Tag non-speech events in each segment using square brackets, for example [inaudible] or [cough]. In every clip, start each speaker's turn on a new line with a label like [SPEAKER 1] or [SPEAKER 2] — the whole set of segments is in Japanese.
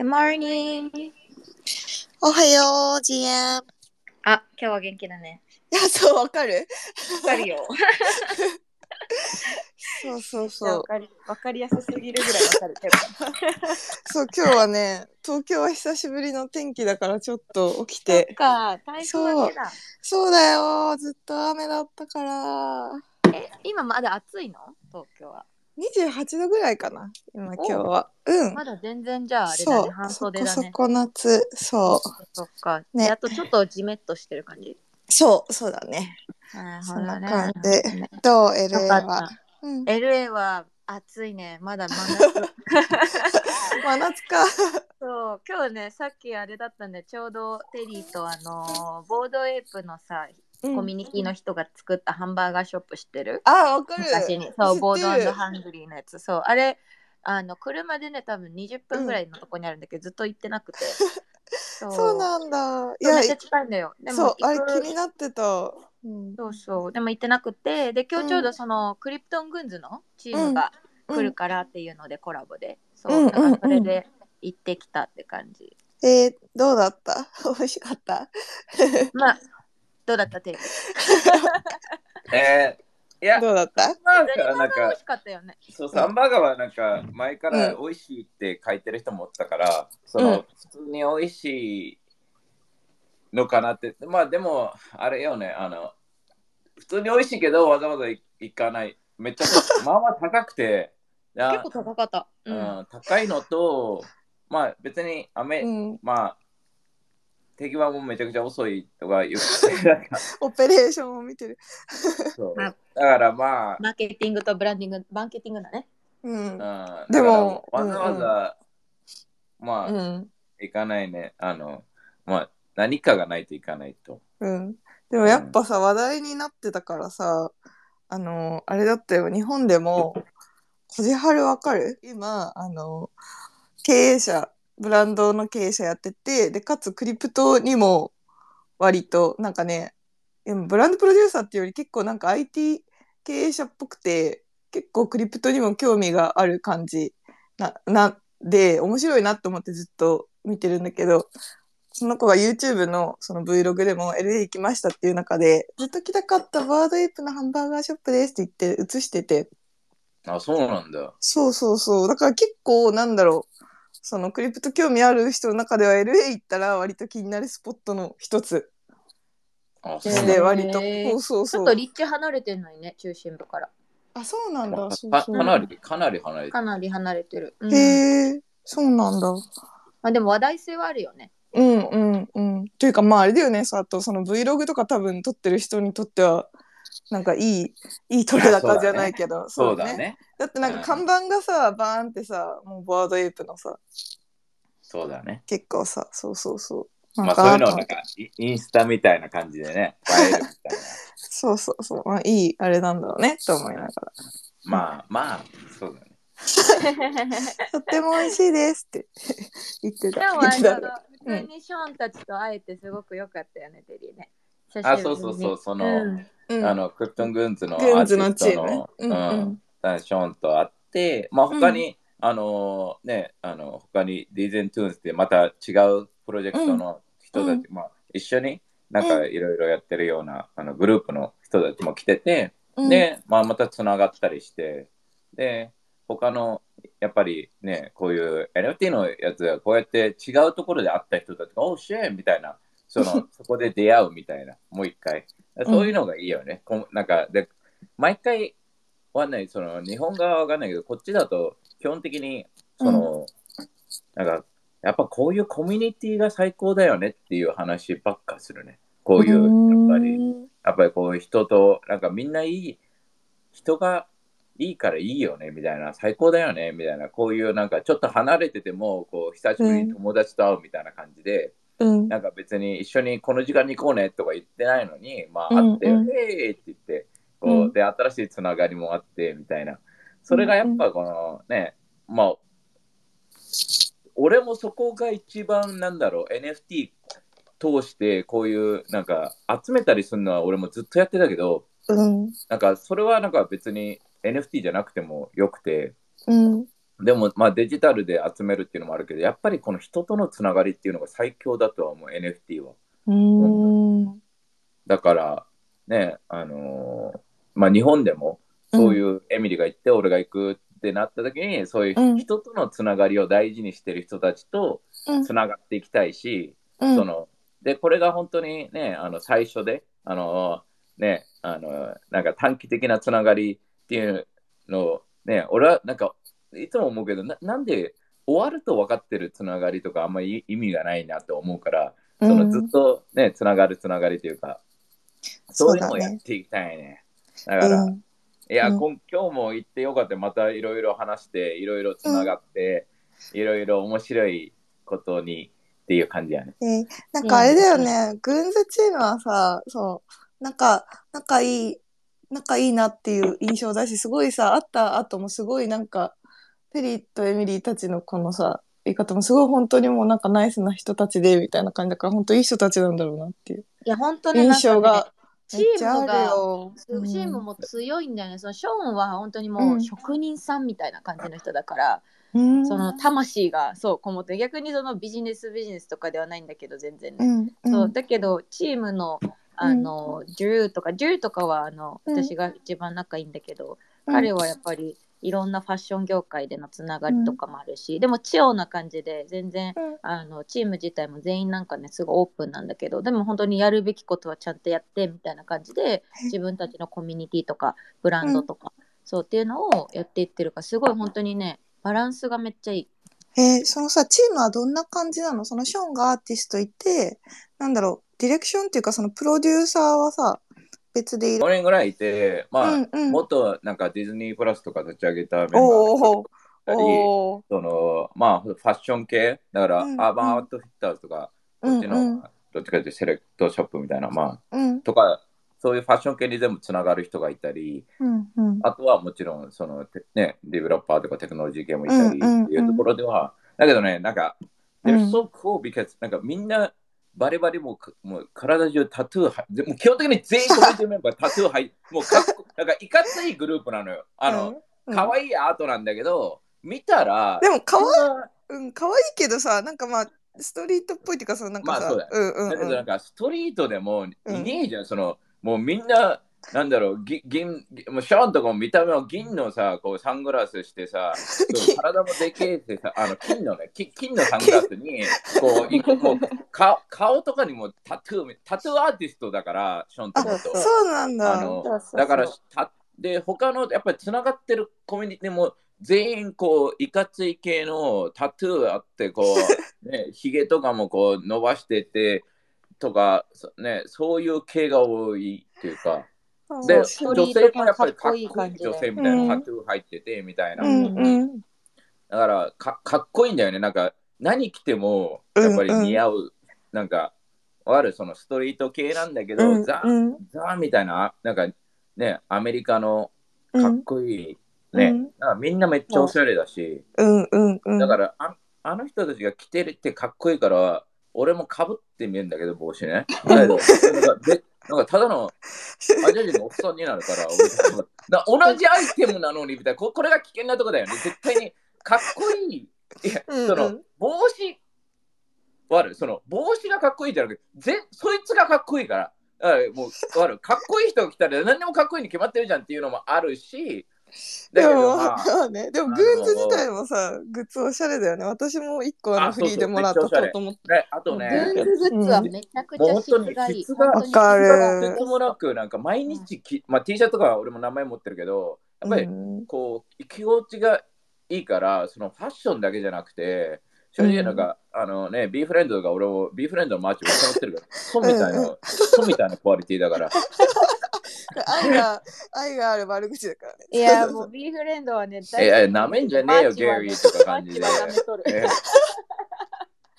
[SPEAKER 1] Good morning.
[SPEAKER 2] おはよう、ジエン。
[SPEAKER 1] あ、今日は元気だね。
[SPEAKER 2] いや、そう、わかる？
[SPEAKER 1] わかるよ。
[SPEAKER 2] そうそうそう
[SPEAKER 1] わ。かりわかりやすすぎるぐらいわかるけど。[laughs]
[SPEAKER 2] そう、今日はね、東京は久しぶりの天気だからちょっと起き
[SPEAKER 1] て。か、台風明けだ。
[SPEAKER 2] そうだよ、ずっと雨だったから。
[SPEAKER 1] え、今まだ暑いの？東京は。
[SPEAKER 2] 28度ぐらいかな、今今日は。うん。
[SPEAKER 1] まだ全然じゃああれだね、半
[SPEAKER 2] そ
[SPEAKER 1] 袖だね。
[SPEAKER 2] こそこ夏。そう。
[SPEAKER 1] そっか。
[SPEAKER 2] ね
[SPEAKER 1] ね、あとちょっとジメッとしてる感じ。
[SPEAKER 2] そう、そうだね。そんな
[SPEAKER 1] ね
[SPEAKER 2] 感じで。どう、LA は。
[SPEAKER 1] た。
[SPEAKER 2] うん。
[SPEAKER 1] LA は暑いね。まだ真夏。
[SPEAKER 2] 真夏か。
[SPEAKER 1] そう今日ねさっきあれだったんでちょうどテリーとあのボードエイプのさ
[SPEAKER 2] うん
[SPEAKER 1] コミュニティの人が作ったハンバーガーショップ知ってる、
[SPEAKER 2] あ、わかる。
[SPEAKER 1] 昔に。
[SPEAKER 2] 知
[SPEAKER 1] そうボードハングリーのやつ。そう。あれあの車でね多分20分ぐらいのとこにあるんだけど、ずっと行ってなくて。[laughs] そう。
[SPEAKER 2] そうなんだ。いや
[SPEAKER 1] めっちゃ、近いんだよ。でも
[SPEAKER 2] そう、あれ気になってた。うん。
[SPEAKER 1] そうそう。でも行ってなくて。で今日ちょうどその、クリプトングンズのチームが来るからっていうのでコラボで、そう。
[SPEAKER 2] うん。
[SPEAKER 1] だからそれで行ってきたって感じ、
[SPEAKER 2] えー、どうだった？[laughs] 美味しかった？[laughs]
[SPEAKER 1] まあどうだったテリー [laughs]
[SPEAKER 3] えー、いや、
[SPEAKER 2] どうだった？
[SPEAKER 3] なん
[SPEAKER 1] ザリ
[SPEAKER 3] か、なんか
[SPEAKER 1] 美味し、かったよね？
[SPEAKER 3] そう、サンバーガーはなんか、前から美味しいって書いてる人もおったから、その、
[SPEAKER 2] うん
[SPEAKER 3] 普通に美味しいのかなって、まあでも、あれよね、あの、普通に美味しいけど、わざわざ行かない。めっちゃ、[laughs] まあまあ高くて、
[SPEAKER 1] 結構高かった。
[SPEAKER 3] う
[SPEAKER 1] うん。
[SPEAKER 3] ん、高いのと、まあ別に雨、
[SPEAKER 2] うん。
[SPEAKER 3] まあ、手際もめちゃくちゃ遅いとか言って、なんか [laughs]
[SPEAKER 2] オペレーションを見てる。
[SPEAKER 3] そう
[SPEAKER 1] あ
[SPEAKER 3] だからまあ、
[SPEAKER 1] マーケティングとブランディング、マーケティングだね。
[SPEAKER 2] うん。
[SPEAKER 3] うん
[SPEAKER 2] でも
[SPEAKER 3] わざわざ、まあ、
[SPEAKER 2] うん。
[SPEAKER 3] 行かないね。あの、まあ、何かがないといかないと。
[SPEAKER 2] うん。でもやっぱさ、話題になってたからさ、あの、あれだったよ、日本でも、こじはるわかる？今、あの、経営者、ブランドの経営者やってて、で、かつクリプトにも割と、なんかね、ブランドプロデューサーっていうより結構なんか IT 経営者っぽくて、結構クリプトにも興味がある感じな、な、で、面白いなと思ってずっと見てるんだけど、その子が YouTube のその Vlog でも LA 行きましたっていう中で、ずっと来たかったバードエイプのハンバーガーショップですって言って映してて、
[SPEAKER 3] あ、そうなんだ。
[SPEAKER 2] そうそうそう。だから結構なんだろう。そのクリプト興味ある人の中では LA 行ったら割と気になるスポットの一つ
[SPEAKER 3] あ、そうなんだ。
[SPEAKER 2] で割と。
[SPEAKER 1] へー
[SPEAKER 2] そうそうそう。
[SPEAKER 1] ちょっと立地離れてるのにね、中心部から。
[SPEAKER 2] あ、そうなんだ。
[SPEAKER 3] か
[SPEAKER 2] そうそう
[SPEAKER 3] かなり、かなり離れてる。
[SPEAKER 1] かなり離れてる。うん
[SPEAKER 2] へえ、そうなんだ。
[SPEAKER 1] まあ、でも話題性はあるよね。
[SPEAKER 2] うんうんうん。というかまああれだよね、さあとその Vlog とか多分撮ってる人にとっては、なんかいい、いい撮れ高じゃないけど、
[SPEAKER 3] そうだ。ね。
[SPEAKER 2] だってなんか看板がさ、バーンってさ、もうバードエイプのさ、
[SPEAKER 3] そうだね。
[SPEAKER 2] 結構さ、そうそうそう。
[SPEAKER 3] まあそういうのなんかイインスタみたいな感じでね、映えるみたいな。
[SPEAKER 2] そうそうそう。まあいいあれなんだろうね、と思いながら。
[SPEAKER 3] まあまあ、そうだね。[laughs]
[SPEAKER 2] とっても美味しいですって [laughs] 言ってた。
[SPEAKER 1] でもあ普通にショーンたちと会えてすごく良かったよね、テリーね。
[SPEAKER 3] あそうそうそうその
[SPEAKER 1] うん
[SPEAKER 2] うん。
[SPEAKER 3] あの、 Crypto Goonz のアーティスト
[SPEAKER 2] うんうん。
[SPEAKER 3] うん。ショーンと会って、まあ他に、あのね、あの他に Degen Toonz ってまた違うプロジェクトの人たち、まあ一緒になんかいろいろやってるような、あのグループの人たちも来てて、
[SPEAKER 2] うん、
[SPEAKER 3] で、まあまたつながったりして、で、他のやっぱりね、こういう NFT のやつがこうやって違うところで会った人たちが、おう、シェーみたいな、その [laughs] そこで出会うみたいな、もう一回。そういうのがいいよね。こんなんかで毎回わかんない、その日本側はわかんないけど、こっちだと基本的に、その、なんか、やっぱこういうコミュニティが最高だよねっていう話ばっかするね。こういう、やっぱり、やっぱりこういう人と、なんかみんないい、人がいいからいいよねみたいな、最高だよねみたいな、こういうなんかちょっと離れてても、こう久しぶりに友達と会うみたいな感じで、
[SPEAKER 2] うん。
[SPEAKER 3] なんか別に一緒にこの時間に行こうねとか言ってないのに、まあ
[SPEAKER 2] うん
[SPEAKER 3] 会って、
[SPEAKER 2] うん
[SPEAKER 3] へーって言って、こう、
[SPEAKER 2] うん
[SPEAKER 3] で、新しいつながりもあって、みたいな。それがやっぱこのね、まあ、俺もそこが一番なんだろう、NFT 通してこういうなんか集めたりするのは俺もずっとやってたけど、
[SPEAKER 2] うん。
[SPEAKER 3] なんかそれはなんか別に NFT じゃなくてもよくて、
[SPEAKER 2] うん。
[SPEAKER 3] でも、まあ、デジタルで集めるっていうのもあるけど、やっぱりこの人とのつながりっていうのが最強だとは思う、NFT は。
[SPEAKER 2] うーん。
[SPEAKER 3] だから、ね、あのーまあ、日本でも、そういうエミリが行って、俺が行くってなった時に、そういう人とのつながりを大事にしてる人たちと
[SPEAKER 2] うん
[SPEAKER 3] つながっていきたいし、
[SPEAKER 2] うん
[SPEAKER 3] その、で、これが本当にね、あの、最初で、あのーね、あのなんか短期的なつながりっていうのを、ね、俺はなんか、いつも思うけど、ななんで終わると分かってるつながりとかあんまり意味がないなって思うから、そのずっとね、つながるつながりというか、そういうのをやっていきたいね。だから、
[SPEAKER 2] うん
[SPEAKER 3] いや、
[SPEAKER 2] うん
[SPEAKER 3] こん今日も行ってよかった。またいろいろ話して、いろいろつながって、いろいろ面白いことにっていう感じやね。
[SPEAKER 2] えーなんかあれだよね、グンズチームはさ、そう、なんか、仲いい、仲いいなっていう印象だし、すごいさ、会った後もすごいなんか、ペリーとエミリーたちのこのさ、言い方もすごい本当にもうなんかナイスな人たちで、みたいな感じだから、本当いい人たちなんだろうなっていう。
[SPEAKER 1] いや、本当ね、なんかね
[SPEAKER 2] 印象が
[SPEAKER 1] チームが、
[SPEAKER 2] よ。
[SPEAKER 1] チームも強いんだよね。そのショーンは本当にもう職人さんみたいな感じの人だから、
[SPEAKER 2] うん、
[SPEAKER 1] その魂がそうこもって逆にそのビジネスビジネスとかではないんだけど全然ね、
[SPEAKER 2] うん、うん、
[SPEAKER 1] そうだけどチームのあの、ジューとかジューとかはあの
[SPEAKER 2] うん。
[SPEAKER 1] 私が一番仲いいんだけど、
[SPEAKER 2] うん。
[SPEAKER 1] 彼はやっぱりいろんなファッション業界でのつながりとかもあるし、でもチオな感じで全然
[SPEAKER 2] うん。
[SPEAKER 1] あのチーム自体も全員なんかねすごいオープンなんだけどでも本当にやるべきことはちゃんとやってみたいな感じで自分たちのコミュニティとかブランドとか、そうっていうのをやっていってるからすごい本当にねバランスがめっちゃいい。
[SPEAKER 2] えーそのさ、チームはどんな感じなの？そのショーンがアーティストいて、なんだろう、ディレクションっていうか、そのプロデューサーはさ、別でいる。
[SPEAKER 3] 5年ぐらいいて、まあ、
[SPEAKER 2] うんうん。
[SPEAKER 3] もっとなんかディズニープラスとか立ち上げたメンバー
[SPEAKER 2] おー。
[SPEAKER 3] だったり、そのまあ、ファッション系、だから、
[SPEAKER 2] うん
[SPEAKER 3] アーバンアウトフィッターズとか、こっちの、
[SPEAKER 2] うんうん。
[SPEAKER 3] どっちかというとセレクトショップみたいな、まあ、
[SPEAKER 2] うん、
[SPEAKER 3] とか、そういうファッション系に全部つながる人がいたり、
[SPEAKER 2] うん、うん。
[SPEAKER 3] あとはもちろん、その、てね、デベロッパーとかテクノロジー系もいたり
[SPEAKER 2] うんうんうん
[SPEAKER 3] っていうところでは、だけどね、なんか、
[SPEAKER 2] うん
[SPEAKER 3] they're so cool because なんかみんなバリバリももう体中タトゥーはでもう基本的に全員コミュニティメンバータトゥー入 [laughs] もうかっこなんかいかついグループなのよ。あの、
[SPEAKER 2] うん、
[SPEAKER 3] 可愛いアートなんだけど、見たら、
[SPEAKER 2] でも、かわ
[SPEAKER 3] そんな
[SPEAKER 2] うん、可愛いけどさ、なんかまあ、ストリートっぽいっていうかさ、なんかさ、
[SPEAKER 3] まあそうだよ。
[SPEAKER 2] うんうん
[SPEAKER 3] だけどなんかストリートでもい
[SPEAKER 2] うん。
[SPEAKER 3] ねえじゃん、そのもうみんななんだろうぎ銀もうショーンとかも見た目は銀のさこうサングラスしてさ [laughs] 体もでけえってさあの金のねき金のサングラスにこういもうか顔とかにもタトゥーみタトゥーアーティストだからショーンともと。
[SPEAKER 1] そう
[SPEAKER 2] なんだ。
[SPEAKER 3] あのだからたで他のやっぱりつながってるコミュニティも全員こういかつい系のタトゥーあってこう [laughs] ねひげとかもこう伸ばしててとかそねそういう系が多いっていうかで女性もやっぱりかっこいい女性みたいなタトゥー入っててみたいな。だからかかっこいいんだよね。なんか何着てもやっぱり似合う、なんかわかる？そのストリート系なんだけど、
[SPEAKER 2] うん
[SPEAKER 3] ザ
[SPEAKER 2] うん。
[SPEAKER 3] ザみたいななんかねアメリカのかっ
[SPEAKER 2] うん
[SPEAKER 3] こいい、ね、
[SPEAKER 2] うん。
[SPEAKER 3] かみんなめっちゃおしゃれだし、
[SPEAKER 2] うんうんうん。
[SPEAKER 3] だからああの人たちが着てるってかっこいいから俺もかぶってみるんだけど帽子ね。だけど [laughs] なんかただのアジア人のおっさんになるから [laughs] 同じアイテムなのにみたいなここれが危険なとこだよね。絶対にかっこいい。いや
[SPEAKER 2] うんうん。
[SPEAKER 3] その帽子わかるその帽子がかっこいいじゃなくてぜそいつがかっこいいから。もうわかっこいい人が来たら何でもかっこいいに決まってるじゃんっていうのもあるし [laughs]
[SPEAKER 2] でも、
[SPEAKER 3] まあ
[SPEAKER 2] まあね、でもグッズ自体もさ、グッズおしゃれだよね。私も一個あのフリーでもらったと思って。
[SPEAKER 3] ねあとね
[SPEAKER 1] グッズグッズはめちゃくちゃ質がいい。
[SPEAKER 2] かる
[SPEAKER 3] とてつもなくなんか毎日き、まあ、T シャツとかは俺も名前持ってるけどやっぱり
[SPEAKER 2] うん。
[SPEAKER 3] こう気持ちがいいからそのファッションだけじゃなくて正直なんか、あのね B フレンドが俺を B フレンドのマーチを持ってるから [laughs] そうみたいな、
[SPEAKER 2] うん。
[SPEAKER 3] そうみたいなクオリティだから [laughs]
[SPEAKER 2] 愛が、愛がある悪口だからね。
[SPEAKER 1] いや、もうビーフレンドはね、
[SPEAKER 3] いやなめんじゃねえよゲリーとか感じで。[laughs]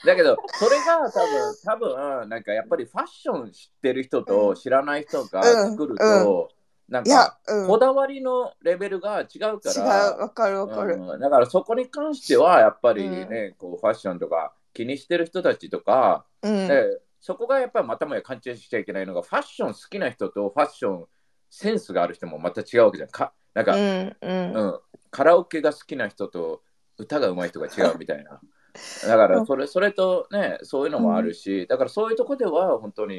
[SPEAKER 3] だけどそれが多分多分なんかやっぱりファッション知ってる人と知らない人が作ると、なんか、
[SPEAKER 2] うん。
[SPEAKER 3] こだわりのレベルが違うか
[SPEAKER 2] 違う、
[SPEAKER 3] ら、
[SPEAKER 2] わかるわかる。
[SPEAKER 3] うん。だからそこに関してはやっぱりね、こうファッションとか気にしてる人たちとか、
[SPEAKER 2] うん。
[SPEAKER 3] でそこがやっぱりまたもや勘違いしちゃいけないのがファッション好きな人とファッションセンスがある人もまた違うわけじゃん。かなんか、
[SPEAKER 2] う
[SPEAKER 3] うん。
[SPEAKER 2] んうん。
[SPEAKER 3] カラオケが好きな人と歌が上手い人が違うみたいな。だからそれそれとね、そういうのもあるし、だからそういうとこでは本当に、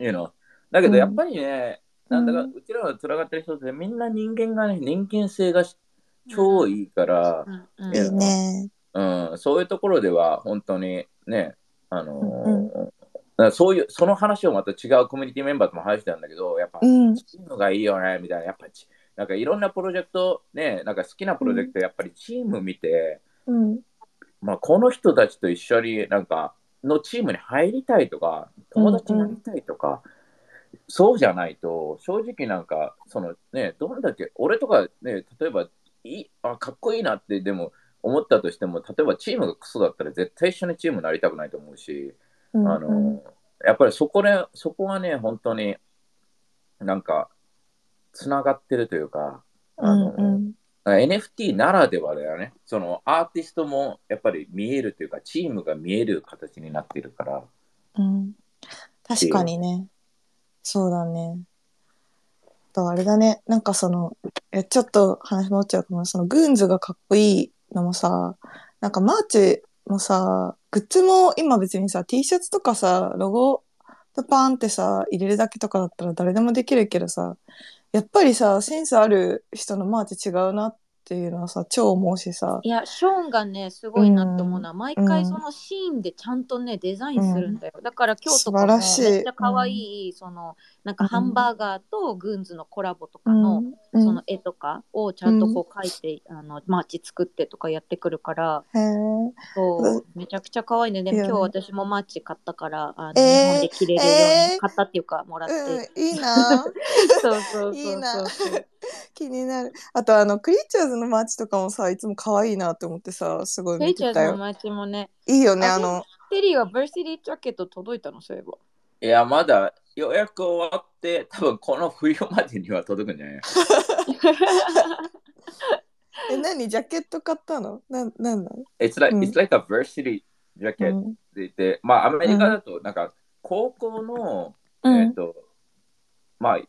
[SPEAKER 3] you know、だけどやっぱりね、なんだかうちらがつながってる人ってみんな人間がね、人間性が超いいから、
[SPEAKER 1] うん。
[SPEAKER 2] ね。
[SPEAKER 3] うん、そういうところでは本当にね、あのー
[SPEAKER 2] うん
[SPEAKER 3] だからそういう、その話をまた違うコミュニティメンバーとも話してたんだけど、やっぱ、
[SPEAKER 2] うん。
[SPEAKER 3] チームがいいよね、みたいな、やっぱち、なんかいろんなプロジェクト、ね、なんか好きなプロジェクト、やっぱりチーム見て、
[SPEAKER 2] うん。
[SPEAKER 3] まあ、この人たちと一緒になんか、のチームに入りたいとか、友達になりたいとか、そうじゃないと、正直なんか、そのね、どんだけ、俺とかね、例えば、いいあかっこいいなって、でも、思ったとしても、例えばチームがクソだったら絶対一緒にチームになりたくないと思うし、
[SPEAKER 2] うん。
[SPEAKER 3] あの、やっぱりそこで、そこはね、本当になんか、つながってるというか、
[SPEAKER 2] う
[SPEAKER 3] あの、
[SPEAKER 2] ん。うん。
[SPEAKER 3] NFT ならではだよね。そのアーティストもやっぱり見えるというか、チームが見える形になっているから。
[SPEAKER 2] うん。確かにね。そうだね。とあれだね。なんかその、え、ちょっと話戻っちゃうかも。その、グーンズがかっこいいのもさ、なんか merch もさ、グッズも今別にさ、T シャツとかさ、ロゴパーンってさ、入れるだけとかだったら誰でもできるけどさ、やっぱりさ、センスある人の merch 違うなっていうのはさ、超思うしさ。
[SPEAKER 1] いや、ショーンがね、すごいなと思うのは、毎
[SPEAKER 2] うん
[SPEAKER 1] 回そのシーンでちゃんとね、デザインするんだよ。だから今日とかも
[SPEAKER 2] 素晴らしい
[SPEAKER 1] めっちゃ可愛い、その、なんかハンバーガーと Goonz のコラボとかの、
[SPEAKER 2] うん
[SPEAKER 1] その絵とかをちゃんとこう描いて、あの、 merch 作ってとかやってくるから、
[SPEAKER 2] へえ。
[SPEAKER 1] そう、めちゃくちゃ可愛いね。でも今日私も merch 買ったから、あの、
[SPEAKER 2] えー
[SPEAKER 1] 日本で着れるように、
[SPEAKER 2] えー
[SPEAKER 1] 買ったっていうか、もらって。
[SPEAKER 2] うん、いいな [laughs]
[SPEAKER 1] そうそうそうそうそう。
[SPEAKER 2] 気になる。あとあの、クリーチャーズの merch とかもさ、いつも可愛いなって思ってさ、すごい見てたよ。
[SPEAKER 1] イチャーズの merch もね、
[SPEAKER 2] いいよね、
[SPEAKER 1] あ
[SPEAKER 2] あの、
[SPEAKER 1] テリーはバーシティジャケット届いたの、そういえば。
[SPEAKER 3] いや、まだ予約終わって、多分この冬までには届くんじゃない？[laughs]
[SPEAKER 2] え、何？ジャケット買ったの？なん、なんなの
[SPEAKER 3] It's like,、
[SPEAKER 2] うん。
[SPEAKER 3] it's like a varsity ジャケット
[SPEAKER 2] うん。
[SPEAKER 3] って言って、まあアメリカだとなんか高校の、
[SPEAKER 2] うん。
[SPEAKER 3] えっ、と、まあ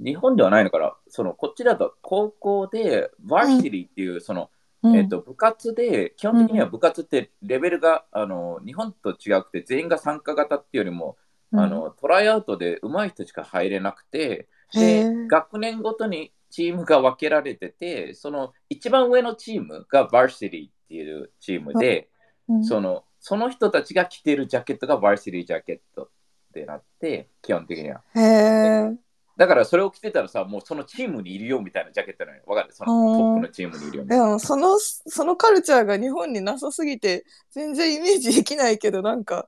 [SPEAKER 3] 日本ではないのかな、そのこっちだと高校で varsity っていうその、
[SPEAKER 2] うん。
[SPEAKER 3] えっと、部活で、基本的には部活ってレベルが、あの日本と違くて、全員が参加型っていうよりも、あのトライアウトで上手い人しか入れなくて、で学年ごとにチームが分けられてて、その一番上のチームが Varsity っていうチームで、
[SPEAKER 2] うん
[SPEAKER 3] そのその人たちが着てるジャケットが Varsity ジャケットってなって、基本的には。
[SPEAKER 2] へえ。
[SPEAKER 3] だからそれを着てたらさ、もうそのチームにいるよみたいなジャケットなのよ。わかる？そのトップのチームにいるよみたいな。
[SPEAKER 2] でも、その、そのカルチャーが日本になさすぎて、全然イメージできないけど、なんか、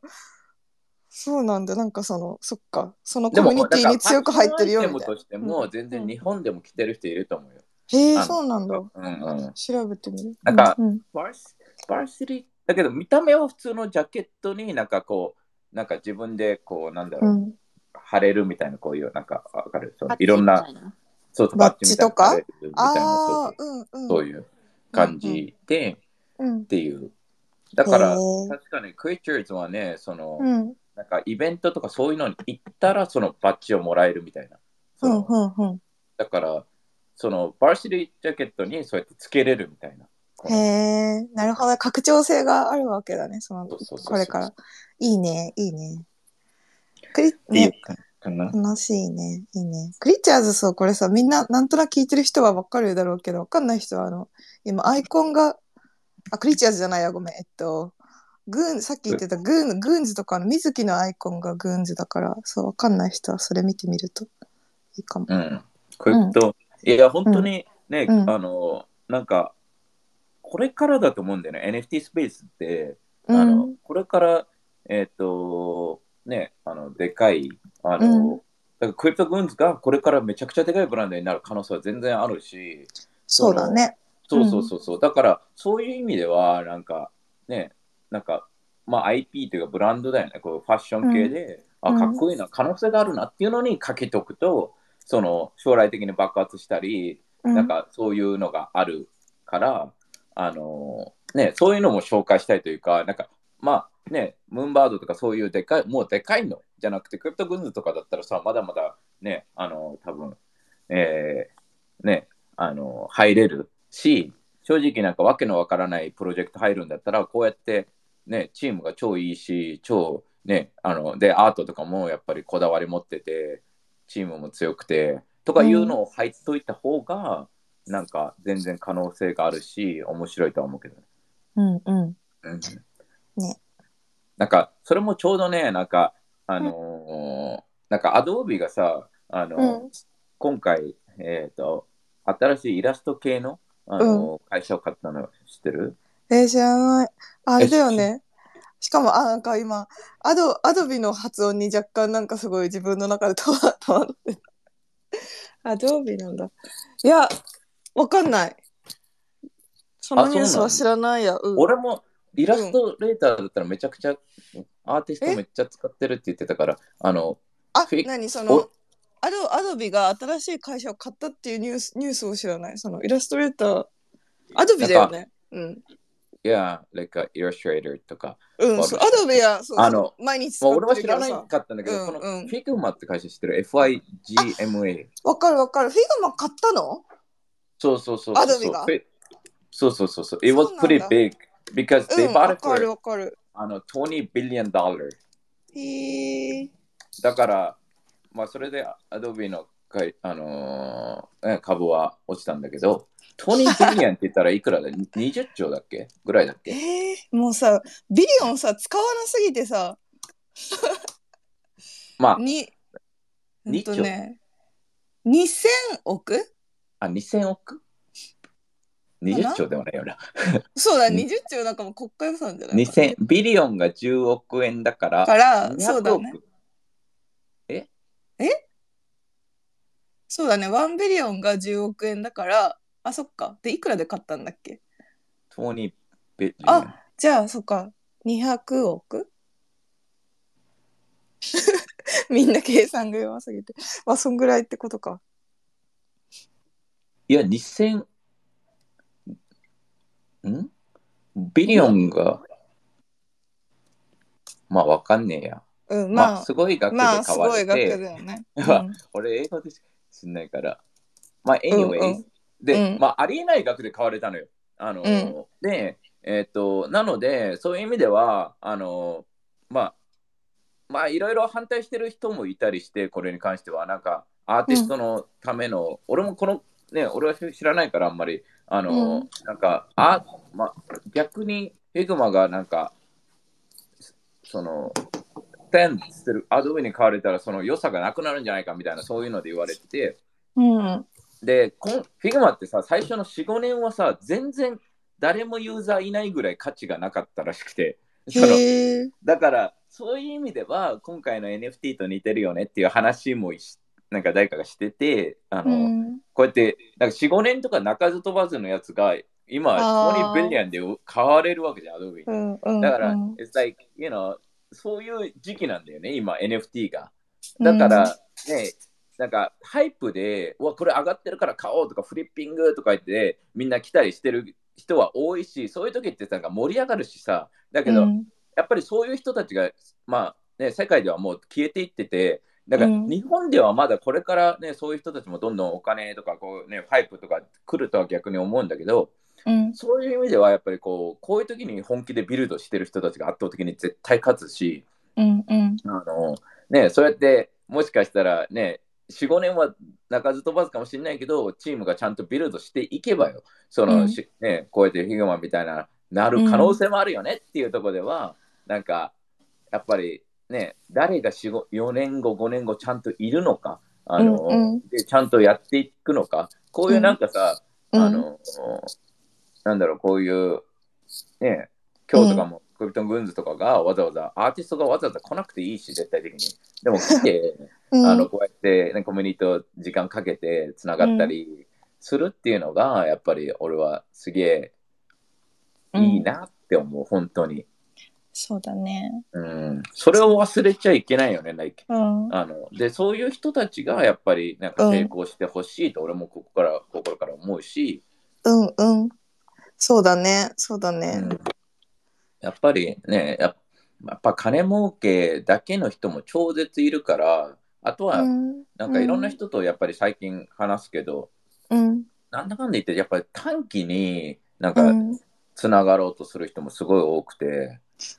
[SPEAKER 2] そうなんだ。なんかその、そっか。そのコミュニティに強く入ってるよみたいな
[SPEAKER 3] と。しても、全然日本でも着てる人いると思うよ。
[SPEAKER 2] へえ、そうなんだ。
[SPEAKER 3] うんうん。
[SPEAKER 2] 調べてみる。
[SPEAKER 3] なんか
[SPEAKER 2] うん
[SPEAKER 3] バースバーシティだけど見た目は普通のジャケットになんかこうなんか自分でこうなんだろう、
[SPEAKER 2] うん。
[SPEAKER 3] 貼れるみたいなこういうなんかわかる？そのいろんなそうそう
[SPEAKER 2] バッジとか？ああ、
[SPEAKER 3] そう
[SPEAKER 2] うんうん。
[SPEAKER 3] そういう感じで、
[SPEAKER 2] うん
[SPEAKER 3] っ。ていうだから確かにクリーチャーズはねその、
[SPEAKER 2] うん。
[SPEAKER 3] なんかイベントとかそういうのに行ったらそのバッジをもらえるみたいなそ
[SPEAKER 2] ううん。うん。
[SPEAKER 3] だからそのバーシティジャケットにそうやってつけれるみたいな
[SPEAKER 2] へえ、なるほど。拡張性があるわけだね。そのこれから。いいね、いいね。クリね、
[SPEAKER 3] かかな、
[SPEAKER 2] 楽しいね。いいね。クリーチャーズ、そう、これさ、みんな、なんとなく聞いてる人はわかるだろうけど、わかんない人は、あの、今、アイコンが、あ、クリーチャーズじゃないや、ごめん。えっと、グーン、さっき言ってたグーン、グーンズとかの水木のアイコンがグーンズだから、そう、わかんない人はそれ見てみるといいかも。
[SPEAKER 3] うん。クリプト、いや、本当にね、
[SPEAKER 2] うん
[SPEAKER 3] あの、なんか、これからだと思うんだよね、NFT スペースって、
[SPEAKER 2] う
[SPEAKER 3] あの
[SPEAKER 2] ん。
[SPEAKER 3] これから、えっ、と、ね、あの、でかい、あの、
[SPEAKER 2] うん
[SPEAKER 3] だからクリプトグーンズがこれからめちゃくちゃでかいブランドになる可能性は全然あるし、
[SPEAKER 2] そうだね。
[SPEAKER 3] そうそうそうそう、だからそういう意味では、なんかね、なんか、まあ IP というかブランドだよね、こうファッション系で、
[SPEAKER 2] うん。
[SPEAKER 3] あ、かっこいいな、可能性があるなっていうのにかけとくと、その将来的に爆発したり、
[SPEAKER 2] うん。
[SPEAKER 3] なんかそういうのがあるから、あのね、そういうのも紹介したいというか、なんか、まあね、ムーンバードとかそういうでかい、もうでかいのじゃなくて、クリプトグッズとかだったらさ、まだまだね、あの、多分えーね、あの、入れるし、正直なんかわけのわからないプロジェクト入るんだったら、こうやってね、チームが超いいし、超ね、あの、で、アートとかもやっぱりこだわり持ってて、チームも強くて、とかいうのを入っといた方が、なんか全然可能性があるし、面白いとは思うけどね。
[SPEAKER 2] うんうん。
[SPEAKER 3] うん。
[SPEAKER 2] ね。
[SPEAKER 3] なんか、それもちょうどね、なんか、あのーなんか、アドービがさ、あのー
[SPEAKER 2] うん。
[SPEAKER 3] 今回、えっ、と、新しいイラスト系の、あのー会社を買ったの知ってる？
[SPEAKER 2] えー、知らない。あれだよね。しかも、あ、なんか今、アド、アドビの発音に若干なんかすごい自分の中で戸惑戸惑ってた。アドビなんだ。いや、わかんない。そのニュースは知らないや。うん、
[SPEAKER 3] 俺もイラストレーターだったらめちゃくちゃ、アーティストめっちゃ使ってるって言ってたから、あの、
[SPEAKER 2] あ何？その、アドアドビが新しい会社を買ったっていうニュースニュースを知らない？そのイラストレーター、アドビだよね。うん。
[SPEAKER 3] いや、like a illustrator とか、
[SPEAKER 2] うん、 Adobe はそう
[SPEAKER 3] あの
[SPEAKER 2] 毎日使
[SPEAKER 3] まあ、
[SPEAKER 2] って
[SPEAKER 3] 俺は知らな。かったんだけど、
[SPEAKER 2] うん
[SPEAKER 3] この
[SPEAKER 2] うん
[SPEAKER 3] Figma って会社知ってる ?FIGMA。
[SPEAKER 2] わかるわかる。 Figma 買ったの？
[SPEAKER 3] そうそうそうそう。
[SPEAKER 2] Adobe が？
[SPEAKER 3] そうそうそうそう。It
[SPEAKER 2] そ
[SPEAKER 3] was
[SPEAKER 2] うなん
[SPEAKER 3] pretty
[SPEAKER 2] だ
[SPEAKER 3] big because
[SPEAKER 2] う
[SPEAKER 3] they
[SPEAKER 2] ん、
[SPEAKER 3] bought
[SPEAKER 2] わ
[SPEAKER 3] it
[SPEAKER 2] かる
[SPEAKER 3] for
[SPEAKER 2] わかる。
[SPEAKER 3] あの20 billion dollar。
[SPEAKER 2] へえ。
[SPEAKER 3] だから、まあ、それで Adobe のかい、あの株は落ちたんだけど、20 billion って言ったらいくらだ ?20 兆だっけ？ぐらいだっけ？
[SPEAKER 2] えー、もうさ、ビリオンさ、使わなすぎてさ、[laughs]
[SPEAKER 3] まあ、二兆
[SPEAKER 2] とね、2000億？
[SPEAKER 3] あ、2000億 ?20 兆ではないよな。
[SPEAKER 2] そうだ、
[SPEAKER 3] うん。
[SPEAKER 2] 20兆なんかも国家予算じゃない
[SPEAKER 3] 2000、ビリオンが10億円だから、
[SPEAKER 2] から、
[SPEAKER 3] 200
[SPEAKER 2] そうだね。
[SPEAKER 3] 億
[SPEAKER 2] そうだね、1ビリオンが10億円だから、あ、そっか。で、いくらで買ったんだっけ
[SPEAKER 3] ？20 billion。
[SPEAKER 2] あじゃあ、そっか。200億 [laughs] みんな計算が弱すぎて。まあ、そんぐらいってことか。
[SPEAKER 3] いや、2000、ん？ビリオンが、まあ、わかんねえや。
[SPEAKER 2] うん、
[SPEAKER 3] まあ、
[SPEAKER 2] まあ、
[SPEAKER 3] すごい額で
[SPEAKER 2] まあ、す
[SPEAKER 3] 買われ
[SPEAKER 2] ごい額
[SPEAKER 3] て、
[SPEAKER 2] だよね。[laughs]
[SPEAKER 3] まあ
[SPEAKER 2] うん
[SPEAKER 3] 俺、英語でし知んないから。まあ、
[SPEAKER 2] うんうん
[SPEAKER 3] で、
[SPEAKER 2] うん。
[SPEAKER 3] まあ、ありえない額で買われたのよ。あの、
[SPEAKER 2] うん。
[SPEAKER 3] で、えっ、と、なので、そういう意味では、あの、まあ、まあ、いろいろ反対してる人もいたりして、これに関しては、なんか、アーティストのための、俺もこの、ね、俺は知らないから、あんまり、あの、
[SPEAKER 2] うん。
[SPEAKER 3] なんか、あ、まあ、逆に、 Figma が、なんか、その、テンしてる、 Adobe に買われたら、その良さがなくなるんじゃないかみたいな、そういうので言われてて、
[SPEAKER 2] うん。
[SPEAKER 3] で、 Figma ってさ、最初の4、5年はさ、全然誰もユーザーいないぐらい価値がなかったらしくて、その。だから、そういう意味では、今回の NFT と似てるよねっていう話もしなんか誰かがしてて、あの、
[SPEAKER 2] うん。
[SPEAKER 3] こうやって、なんか4、5年とか鳴かず飛ばずのやつが、今、
[SPEAKER 2] あー
[SPEAKER 3] 20 billion で買われるわけじゃん、
[SPEAKER 2] Adobe。
[SPEAKER 3] だから、
[SPEAKER 2] うん、
[SPEAKER 3] it's like, you know, そういう時期なんだよね、今、NFT が。だから、ね、なんか、 hype で、うわ、これ上がってるから買おうとか、 flipping とか言って、みんな来たりしてる人は多いし、そういう時ってなんか盛り上がるしさ、だけど、
[SPEAKER 2] うん
[SPEAKER 3] やっぱりそういう人たちが、まあ、ね、世界ではもう消えていってて、だから
[SPEAKER 2] うん
[SPEAKER 3] 日本ではまだこれからね、そういう人たちもどんどんお金とか、こうね、 hype とか来るとは逆に思うんだけど、
[SPEAKER 2] うん。
[SPEAKER 3] そういう意味ではやっぱりこう、こういう時に本気でビルドしてる人たちが圧倒的に絶対勝つし、
[SPEAKER 2] うん。うん。
[SPEAKER 3] あの、ね、そうやって、もしかしたらね、4、5年は鳴かず飛ばずかもしれないけど、チームがちゃんとビルドしていけばよ、その、
[SPEAKER 2] うん。
[SPEAKER 3] しね、こうやってヒグマみたいな、なる可能性もあるよねっていうところでは、なんか、やっぱりね、誰が4、4年後、5年後ちゃんといるのか、あの、
[SPEAKER 2] うんうん。
[SPEAKER 3] でちゃんとやっていくのか、こういうなんかさ、
[SPEAKER 2] うん。
[SPEAKER 3] あの、なんだろう、こういう、ね、今日とかも、クリプトングンズとかがわざわざ、アーティストがわざわざ来なくていいし、絶対的に。でも来て、[laughs]
[SPEAKER 2] うん。
[SPEAKER 3] あのこうやって、ね、コミュニティと時間かけてつながったりするっていうのが、やっぱり俺はすげえいいなって思う、本当に。
[SPEAKER 2] そうだね。
[SPEAKER 3] うん、それを忘れちゃいけないよね、like
[SPEAKER 2] うん。
[SPEAKER 3] あのでそういう人たちがやっぱりなんか成功してほしいと俺もここから心から思うし、
[SPEAKER 2] うん。うん。そうだね。そうだ
[SPEAKER 3] う
[SPEAKER 2] ね。
[SPEAKER 3] んやっぱりねやっやっぱ金儲けだけの人も超絶いるからあとは
[SPEAKER 2] うん。
[SPEAKER 3] なんかいろんな人とやっぱり最近話すけど、
[SPEAKER 2] うん。
[SPEAKER 3] なんだかんだ言ってやっぱり短期になんか
[SPEAKER 2] うん
[SPEAKER 3] つながろうとする人もすごい多くて、なん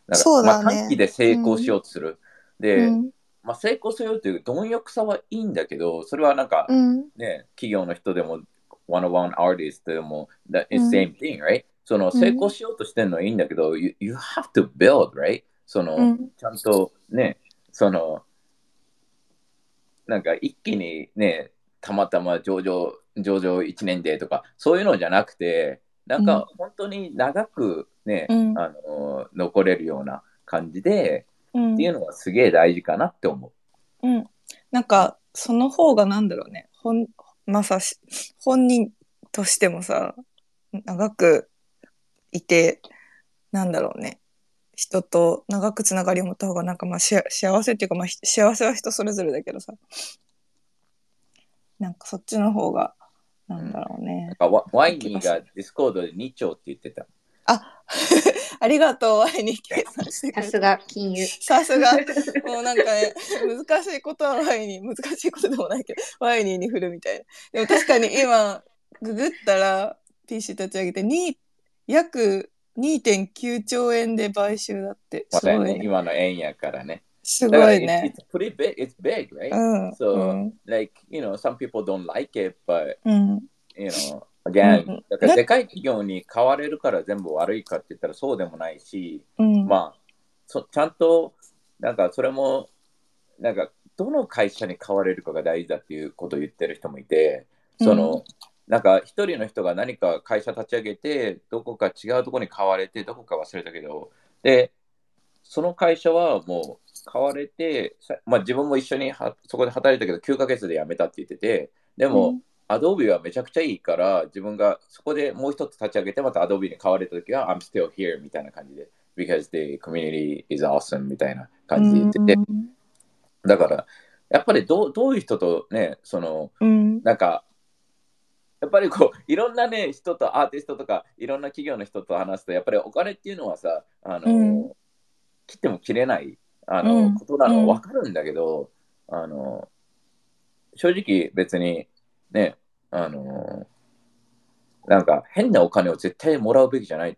[SPEAKER 3] か
[SPEAKER 2] そうだね
[SPEAKER 3] まあ、短期で成功しようとする。で、
[SPEAKER 2] うん
[SPEAKER 3] まあ、成功するという貪欲さはいいんだけど、それはなんか、
[SPEAKER 2] うん
[SPEAKER 3] ね、企業の人でも、one-on-one artist でも、that
[SPEAKER 2] うん
[SPEAKER 3] is same thing, right? その成功しようとしてるのはいいんだけど、you, you have to build, right? その、
[SPEAKER 2] うん。
[SPEAKER 3] ちゃんとね、その、なんか一気にね、たまたま上場、上場1年でとか、そういうのじゃなくて、なんか本当に長くね、
[SPEAKER 2] うん。
[SPEAKER 3] あの残れるような感じで、
[SPEAKER 2] うん。
[SPEAKER 3] っていうのはすげえ大事かなって思う。
[SPEAKER 2] うん、なんかその方がなんだろうね。本まあさし本人としてもさ長くいてなんだろうね。人と長くつながりを持った方がなんかまあし幸せっていうか、まあ、ひ幸せは人それぞれだけどさ。なんかそっちの方がなんだろうね。
[SPEAKER 3] なん、かワワイニーがディスコードで2兆って言ってた。
[SPEAKER 2] あ [laughs] ありがとうワイに計算してくれて
[SPEAKER 1] さすが金融。
[SPEAKER 2] さすが、[laughs] もうなんかね、難しいことはワイに、難しいことでもないけど、ワイニーに振るみたいな。でも確かに今、ググったら、PC 立ち上げて、に約2.9兆円で買収だって。
[SPEAKER 3] ます
[SPEAKER 2] ごいね。
[SPEAKER 3] 今の円やからね。
[SPEAKER 2] すごいね
[SPEAKER 3] it's,。it's pretty big, it's big, right?
[SPEAKER 2] うん。
[SPEAKER 3] So,
[SPEAKER 2] うん。
[SPEAKER 3] like, you know, some people don't like it, but,
[SPEAKER 2] うん。
[SPEAKER 3] you know, again,
[SPEAKER 2] うん
[SPEAKER 3] だからでかい企業に買われるから全部悪いかって言ったらそうでもないし、
[SPEAKER 2] うん。
[SPEAKER 3] まあ、そちゃんと、なんかそれも、なんか、どの会社に買われるかが大事だっていうことを言ってる人もいて、その、
[SPEAKER 2] うん
[SPEAKER 3] なんか一人の人が何か会社立ち上げて、どこか違うところに買われて、どこか忘れたけど、で、その会社はもう買われて、さまあ、自分も一緒にはそこで働いたけど、9ヶ月で辞めたって言ってて、でも、Adobe はめちゃくちゃいいから、自分がそこでもう一つ立ち上げて、また Adobe に買われたときは、I'm still here みたいな感じで、because the community is awesome みたいな感じで言ってて、だから、やっぱりどうどういう人とね、その、
[SPEAKER 2] うん。
[SPEAKER 3] なんか、やっぱりこう、いろんなね、人とアーティストとか、いろんな企業の人と話すと、やっぱりお金っていうのはさ、あの、
[SPEAKER 2] うん
[SPEAKER 3] 切っても切れない、あの、
[SPEAKER 2] うん
[SPEAKER 3] ことなのはわかるんだけど、あの、正直別に、ね、あの、なんか変なお金を絶対もらうべきじゃない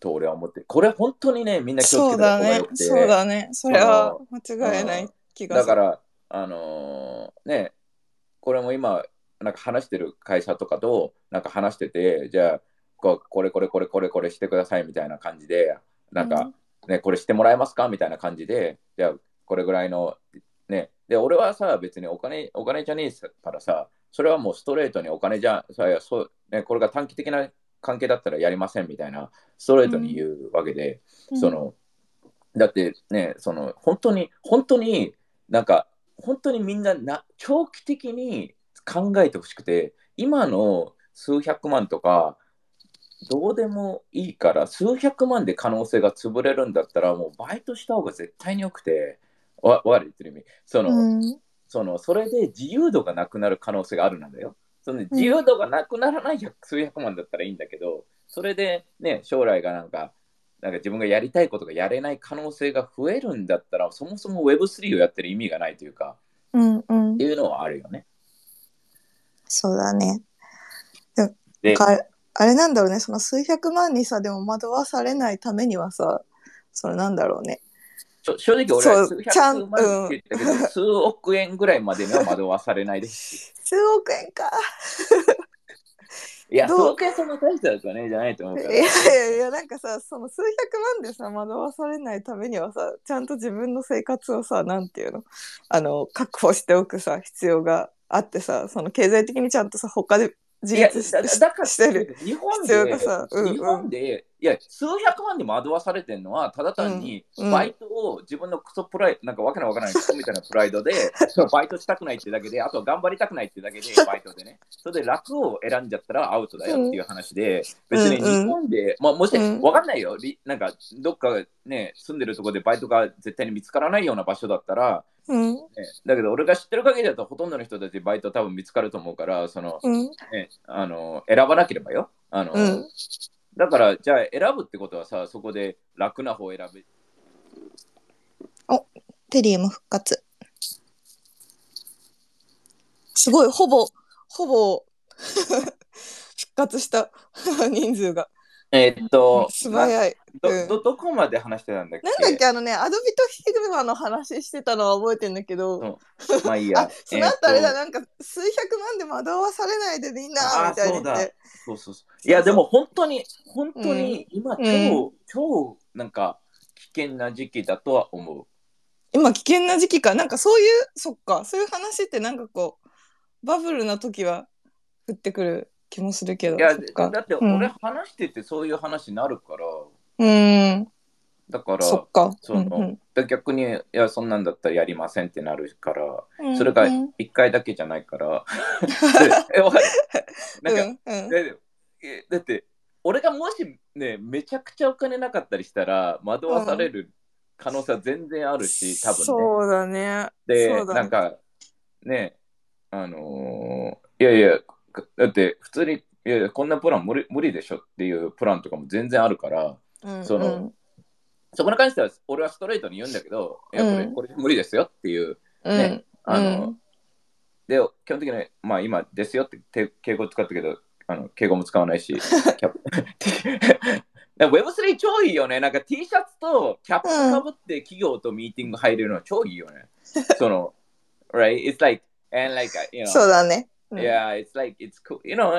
[SPEAKER 3] と俺は思って、これ本当にね、みんな気をつ
[SPEAKER 2] そうだね
[SPEAKER 3] けた方がよく。て、
[SPEAKER 2] そうだね。それは間違いない気がする。
[SPEAKER 3] だから、あのーね、これも今、なんか話してる会社とかと、なんか話してて、じゃあ、ここれこれこれこれこれしてくださいみたいな感じで、なんか、ね、これしてもらえますか？みたいな感じで、じゃあ、これぐらいの、ね、で、俺はさ、別にお金、お金じゃねえからさ、それはもうストレートにお金じゃ、そうね、これが短期的な関係だったらやりませんみたいな、ストレートに言うわけで、
[SPEAKER 2] うん。
[SPEAKER 3] その、だってね、その、本当に、本当になんか、本当にみんなな長期的に考えてほしくて、今の数百万とか、どうでもいいから、数百万で可能性が潰れるんだったら、もうバイトした方が絶対によくて、わ、わかる言ってる意味。その、
[SPEAKER 2] うん。
[SPEAKER 3] その、それで自由度がなくなる可能性があるなんだよ。その自由度がなくならない百数百万だったらいいんだけど、それでね、将来がなんか、なんか自分がやりたいことがやれない可能性が増えるんだったら、そもそも Web3 をやってる意味がないというか、
[SPEAKER 2] うん。うん
[SPEAKER 3] って。いうのはあるよね。
[SPEAKER 2] そうだね。
[SPEAKER 3] で、
[SPEAKER 2] かあれなんだろうね。その数百万にさでも惑わされないためにはさそれなんだろうね。
[SPEAKER 3] ちょ正直俺は数
[SPEAKER 2] ちゃん
[SPEAKER 3] 百万って言ったけど、数億円ぐらいまでには惑わされないです。[laughs]
[SPEAKER 2] 数億円か。
[SPEAKER 3] いや、数億円そんな大したやつはね、じゃないと思うから。
[SPEAKER 2] いやいやいやなんかさその数百万でさ惑わされないためにはさちゃんと自分の生活をさなんていうの？あの確保しておくさ必要があってさその経済的にちゃんとさ他で自立し
[SPEAKER 3] だだから
[SPEAKER 2] してる。
[SPEAKER 3] 日本で、
[SPEAKER 2] がさうんうん。
[SPEAKER 3] 日本で、いや、数百万で惑わされてるのは、ただ単に
[SPEAKER 2] うんうん。
[SPEAKER 3] バイトを自分のクソプライド、なんかわけのわからないクソみたいなプライドで、[laughs] バイトしたくないってだけで、あと頑張りたくないってだけで、[laughs] バイトでね。それで楽を選んじゃったらアウトだよっていう話で、別に日本で、まあもし、
[SPEAKER 2] うん。
[SPEAKER 3] わかんないよ、りなんかどっかね、住んでるところでバイトが絶対に見つからないような場所だったら、
[SPEAKER 2] うん。
[SPEAKER 3] ね。だけど俺が知ってる限りだとほとんどの人たちバイト多分見つかると思うから、その、
[SPEAKER 2] うん。
[SPEAKER 3] ね、あの選ばなければよ。あの
[SPEAKER 2] うん。
[SPEAKER 3] だから、じゃあ選ぶってことはさ、そこで楽な方を選べ。
[SPEAKER 2] テリウム復活。すごいほぼほぼ [laughs] 復活した。[laughs] 人数が
[SPEAKER 3] えーっと、
[SPEAKER 2] 素早い。
[SPEAKER 3] ど
[SPEAKER 2] うん
[SPEAKER 3] どどこまで話してたんだっけ？
[SPEAKER 2] なんだっけ？あのね、 Adobe と Figma の話してたのは覚えてんだけど、
[SPEAKER 3] まあいいや [laughs]
[SPEAKER 2] あ。その後あれだ、なんか数百万で惑わされないでみんなみたいに言って。
[SPEAKER 3] とそうそうそう。いや、でも本当に、本当に今、
[SPEAKER 2] うん
[SPEAKER 3] 超、超、なんか、危険な時期だとは思う。
[SPEAKER 2] 今危険な時期か。なんかそういう、そっか、そういう話ってなんかこう、バブルな時は降ってくる気もするけど。
[SPEAKER 3] いや、だって
[SPEAKER 2] うん
[SPEAKER 3] 俺話しててそういう話になるから、
[SPEAKER 2] うん、
[SPEAKER 3] だから、
[SPEAKER 2] そっか。
[SPEAKER 3] そので逆に、いや、そんなんだったらやりませんってなるから、
[SPEAKER 2] うん
[SPEAKER 3] それが
[SPEAKER 2] うん
[SPEAKER 3] 一回だけじゃないから。でえ、わかるなんか、えだって、俺がもしね、めちゃくちゃお金なかったりしたら、惑わされる可能性は全然あるし、多分ね。
[SPEAKER 2] そうだね。
[SPEAKER 3] で、なんか、ね、あのーいやいや、だって普通に、いやいや、こんなプラン無理無理でしょっていうプランとかも全然あるから、
[SPEAKER 2] うん
[SPEAKER 3] そのそこに関しては俺はストレートに言うんだけど、いや、これ、
[SPEAKER 2] うん
[SPEAKER 3] これ無理ですよっていう、
[SPEAKER 2] うん、
[SPEAKER 3] ねあの、
[SPEAKER 2] うん
[SPEAKER 3] で、基本的に、まあ今ですよってて敬語使ったけど、あの敬語も使わないし、[laughs] キャップ [laughs] Web3 超いいよね。なんか T シャツとキャップかぶって企業とミーティング入れるのは超いいよね。その、right? It's like, and like, you know,
[SPEAKER 2] そうだね。うん
[SPEAKER 3] Yeah, it's like it's cool. You know,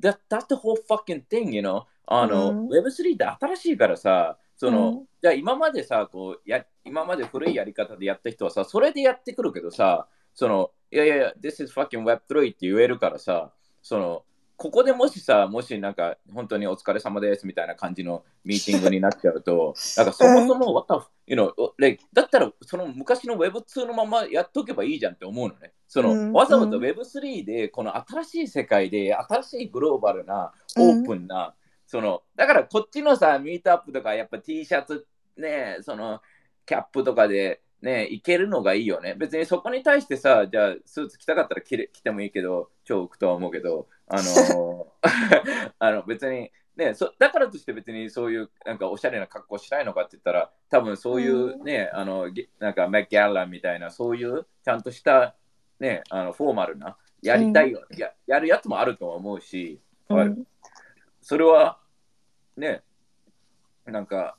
[SPEAKER 3] that that's the whole fucking thing. You know, あの、
[SPEAKER 2] うん
[SPEAKER 3] Web3 って新しいからさ、その、
[SPEAKER 2] うん
[SPEAKER 3] じゃあ今までさ、こうや今まで古いやり方でやった人はさ、それでやってくるけどさ、その、いやいやいや、This is fucking Web3 って言えるからさ、その、ここでもしさ、もしなんか本当にお疲れ様ですみたいな感じのミーティングになっちゃうと、[laughs] なんかそもそも、what the, you know, like だったらその昔の Web2 のままやっとけばいいじゃんって思うのね。その、
[SPEAKER 2] うん
[SPEAKER 3] わざわざ
[SPEAKER 2] うん。
[SPEAKER 3] Web3 でこの新しい世界で新しいグローバルなオープンな、そのだからこっちのさミートアップとかやっぱ T シャツねそのキャップとかでねいけるのがいいよね。別にそこに対してさじゃあスーツ着たかったら着れ着てもいいけど超浮くとは思うけどあの [laughs] [laughs] あの別にねそだからとして別にそういうなんかおしゃれな格好したいのかって言ったら多分そういうね、あのぎなんかマッギャランみたいなそういうちゃんとしたねあのフォーマルなやりたいよ、ややるやつもあるとは思うし、あるそれはね、なんか、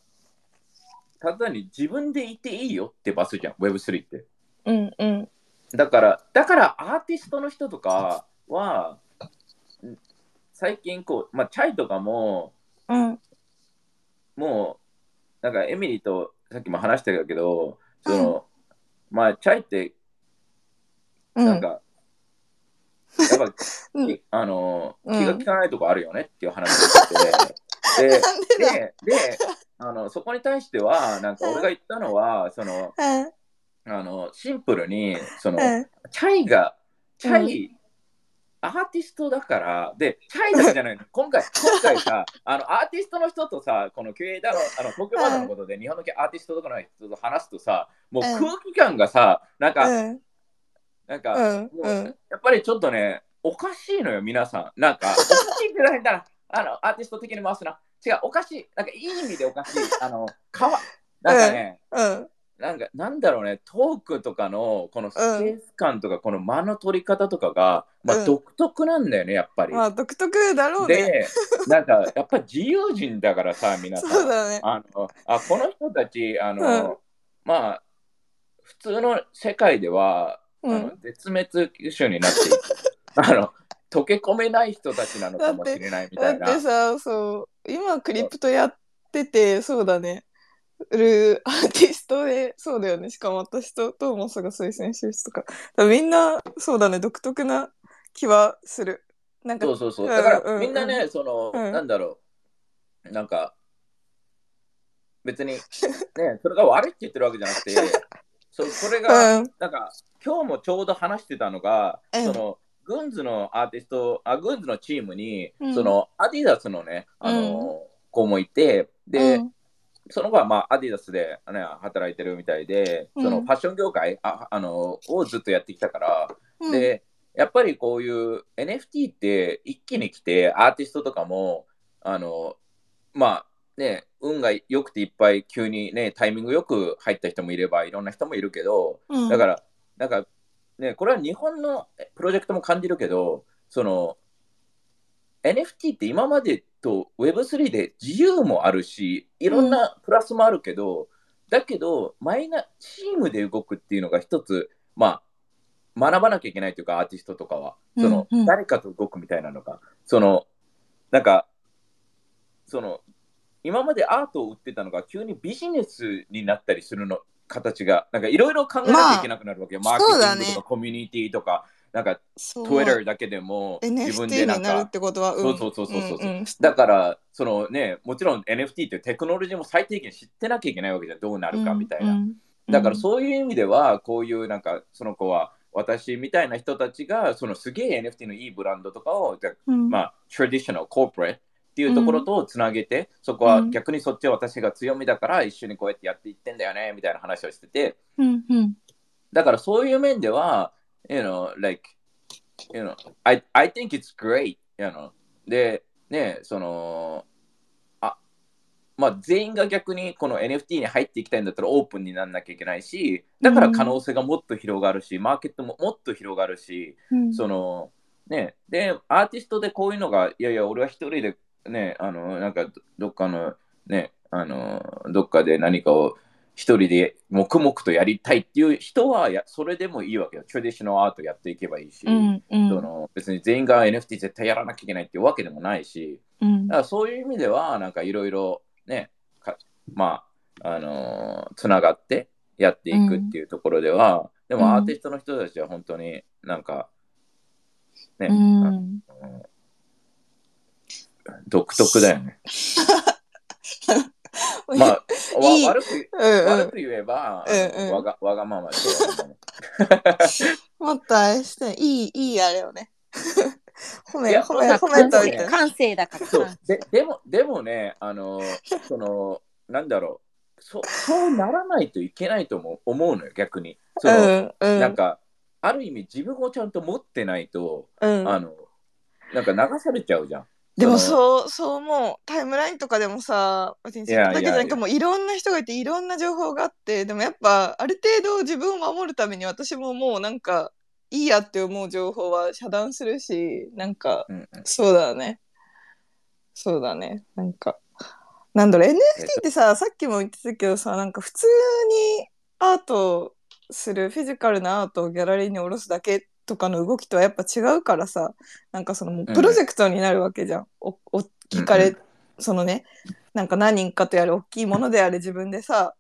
[SPEAKER 3] ただに自分でいていいよって場所じゃん、Web3 って。
[SPEAKER 2] うんうん。
[SPEAKER 3] だから、だからアーティストの人とかは、ん最近こう、まあ、チャイとかも、
[SPEAKER 2] うん。
[SPEAKER 3] もう、なんかエミリーとさっきも話してたけど、その、まあ、チャイって、
[SPEAKER 2] うん。
[SPEAKER 3] なんか、やっぱ、[laughs] あの、
[SPEAKER 2] うん。
[SPEAKER 3] 気が利かないとこあるよねっていう話をしてて、[laughs] で、
[SPEAKER 2] で、
[SPEAKER 3] であのそこに対しては、なんか俺が言ったのは、その、
[SPEAKER 2] うん。
[SPEAKER 3] あの、シンプルに、その、
[SPEAKER 2] うん。
[SPEAKER 3] チャイが、チャ
[SPEAKER 2] う
[SPEAKER 3] イ、アーティストだから、で、チャイだけじゃないの。[laughs] 今回、今回さ、あの、アーティストの人とさ、このキュエイターの、あの、東京バードのことで、日本のアーティストとかの人と話すとさ、もう
[SPEAKER 2] うん。
[SPEAKER 3] 空気感がさ、なんか、
[SPEAKER 2] うん。
[SPEAKER 3] なんか、
[SPEAKER 2] うん。
[SPEAKER 3] もう
[SPEAKER 2] うん。
[SPEAKER 3] やっぱりちょっとね、おかしいのよ、皆さん。なんか、おかしいって言われたら、あの、アーティスト的に回すな。違う、おかしい。なんか、いい意味でおかしい。[laughs] あの、かわ、なんかね、
[SPEAKER 2] うん
[SPEAKER 3] なんか、なんだろうね、トークとかの、このスペース感とか、この間の取り方とかが、まあ、
[SPEAKER 2] うん
[SPEAKER 3] 独特なんだよね、やっぱり。
[SPEAKER 2] まあ独特だろうね
[SPEAKER 3] で、なんか、やっぱ自由人だからさ、皆さん。
[SPEAKER 2] そうだね
[SPEAKER 3] あのあこの人たち、あの、
[SPEAKER 2] うん
[SPEAKER 3] まあ、普通の世界では、
[SPEAKER 2] う
[SPEAKER 3] あの絶滅危惧種になっている。[laughs] あの溶け込めない人たちなのかもしれないみ
[SPEAKER 2] だっ
[SPEAKER 3] たいな。
[SPEAKER 2] てさそう今クリプトやっててそうだね。るアーティストでそうだよね。しかも私とトーマスが推薦してる人とか。だみんなそうだね。独特な気はする。なんか
[SPEAKER 3] そうそうそう。
[SPEAKER 2] うん
[SPEAKER 3] だから、
[SPEAKER 2] うん。
[SPEAKER 3] みんなね、その、
[SPEAKER 2] うん。
[SPEAKER 3] なんだろう、なんか、別に、ね、それが悪いって言ってるわけじゃなくて、[laughs] そうこれが、
[SPEAKER 2] うん。
[SPEAKER 3] なんか、今日もちょうど話してたのが、
[SPEAKER 2] うん。
[SPEAKER 3] その、グンズのアーティスト、あグンズのチームに、
[SPEAKER 2] うん。
[SPEAKER 3] その、アディダスのね、あの、子もいて、で、
[SPEAKER 2] うん。
[SPEAKER 3] その子は、まあ、アディダスで、ね、働いてるみたいで、その
[SPEAKER 2] うん
[SPEAKER 3] ファッション業界ああのをずっとやってきたから、
[SPEAKER 2] うん。
[SPEAKER 3] で、やっぱりこういう NFT って一気に来て、アーティストとかも、あの、まあね、運が良くていっぱい急にね、タイミングよく入った人もいれば、いろんな人もいるけど、
[SPEAKER 2] うん。
[SPEAKER 3] だから、なんか、ね、これは日本のプロジェクトも感じるけど、その、NFT って今までと Web3 で自由もあるし、いろんなプラスもあるけど、だけど、マイナ、チームで動くっていうのが一つ、まあ、学ばなきゃいけないというか、アーティストとかは、その、
[SPEAKER 2] うんうん。
[SPEAKER 3] 誰かと動くみたいなのが、その、なんか、その、今までアートを売ってたのが急にビジネスになったりするの、形が、なんかいろいろ考えなきゃいけなくなるわけよ。
[SPEAKER 2] まあ
[SPEAKER 3] マーケティングとかコミュニティとか、なんか Twitter だけでも自分
[SPEAKER 2] NFT
[SPEAKER 3] でなんか
[SPEAKER 2] になるっ、てことは、ん。
[SPEAKER 3] そうそうそうそうそう
[SPEAKER 2] う。んうん。
[SPEAKER 3] だから、そのね、もちろん NFT っていうテクノロジーも最低限知ってなきゃいけないわけじゃん、どうなるかみたいな。
[SPEAKER 2] うんうん。
[SPEAKER 3] だからそういう意味では、こういうなんか、その子は、私みたいな人たちが、そのすげえ NFT のいいブランドとかを、じゃ
[SPEAKER 2] うん。
[SPEAKER 3] まあ、traditional corporate っていうところとつなげて、そこは逆にそっちは私が強みだから、一緒にこうやってやっていってんだよね、みたいな話をしてて、
[SPEAKER 2] うんうん。
[SPEAKER 3] だからそういう面では、you know, like, you know, I, I think it's great, you know. で、ね、その、あ、まあ全員が逆にこの NFT に入っていきたいんだったらオープンにならなきゃいけないし、だから可能性がもっと広がるし、マーケットももっと広がるし、
[SPEAKER 2] うん。
[SPEAKER 3] その、ね、で、アーティストでこういうのが、いやいや、俺は一人で、ね、あの、なんか、どどっかの、ね、あの、どっかで何かを一人で黙々とやりたいっていう人はや、それでもいいわけよ。トラディショナルアートやっていけばいいし、
[SPEAKER 2] うんうん。
[SPEAKER 3] その別に全員が NFT 絶対やらなきゃいけないっていうわけでもないし、
[SPEAKER 2] うん。
[SPEAKER 3] だからそういう意味では、なんかいろいろね、かまあ、あのーつながってやっていくっていうところでは、で
[SPEAKER 2] うん。
[SPEAKER 3] もアーティストの人たちは本当になんか、ね、
[SPEAKER 2] う
[SPEAKER 3] あ
[SPEAKER 2] ん
[SPEAKER 3] の独特だよね。[laughs] まあ、わ
[SPEAKER 2] いい。
[SPEAKER 3] 悪く
[SPEAKER 2] うんうん。
[SPEAKER 3] 悪く言えば、
[SPEAKER 2] うんうん。
[SPEAKER 3] わがわがままで [laughs]
[SPEAKER 2] もっとあれしていいいいあれをね。[laughs] 褒め褒め
[SPEAKER 1] まあ
[SPEAKER 2] 褒めといて。
[SPEAKER 3] ね。
[SPEAKER 1] 感性だから
[SPEAKER 3] そう。ででもでもね、あの、その、なんだろう、そそうならないといけないと思う思うのよ、逆に。その
[SPEAKER 2] うんうん。
[SPEAKER 3] なんか、ある意味自分をちゃんと持ってないと、
[SPEAKER 2] うん。
[SPEAKER 3] あの、なんか流されちゃうじゃん。
[SPEAKER 2] でも
[SPEAKER 3] の
[SPEAKER 2] そうそう思う。タイムラインとかでもさ別にそれだけじゃなくてもういろんな人がいていろんな情報があってでもやっぱある程度自分を守るために私ももうなんかいいやって思う情報は遮断するしなんか
[SPEAKER 3] うんうん。
[SPEAKER 2] そうだね。そうだね。なんかなんだろう NFT ってささっきも言ってたけどさなんか普通にアートするフィジカルなアートをギャラリーに下ろすだけとかの動きとはやっぱ違うからさなんかそのもうプロジェクトになるわけじゃん、お大きかれ、
[SPEAKER 3] うん
[SPEAKER 2] そのねなんか何人かとやる大きいものであれ自分でさ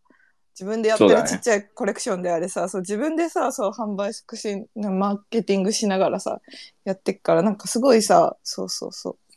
[SPEAKER 2] 自分でやってるちっちゃいコレクションであれさそう自分でさそう販売促進マーケティングしながらさやってっからなんかすごいさそうそうそう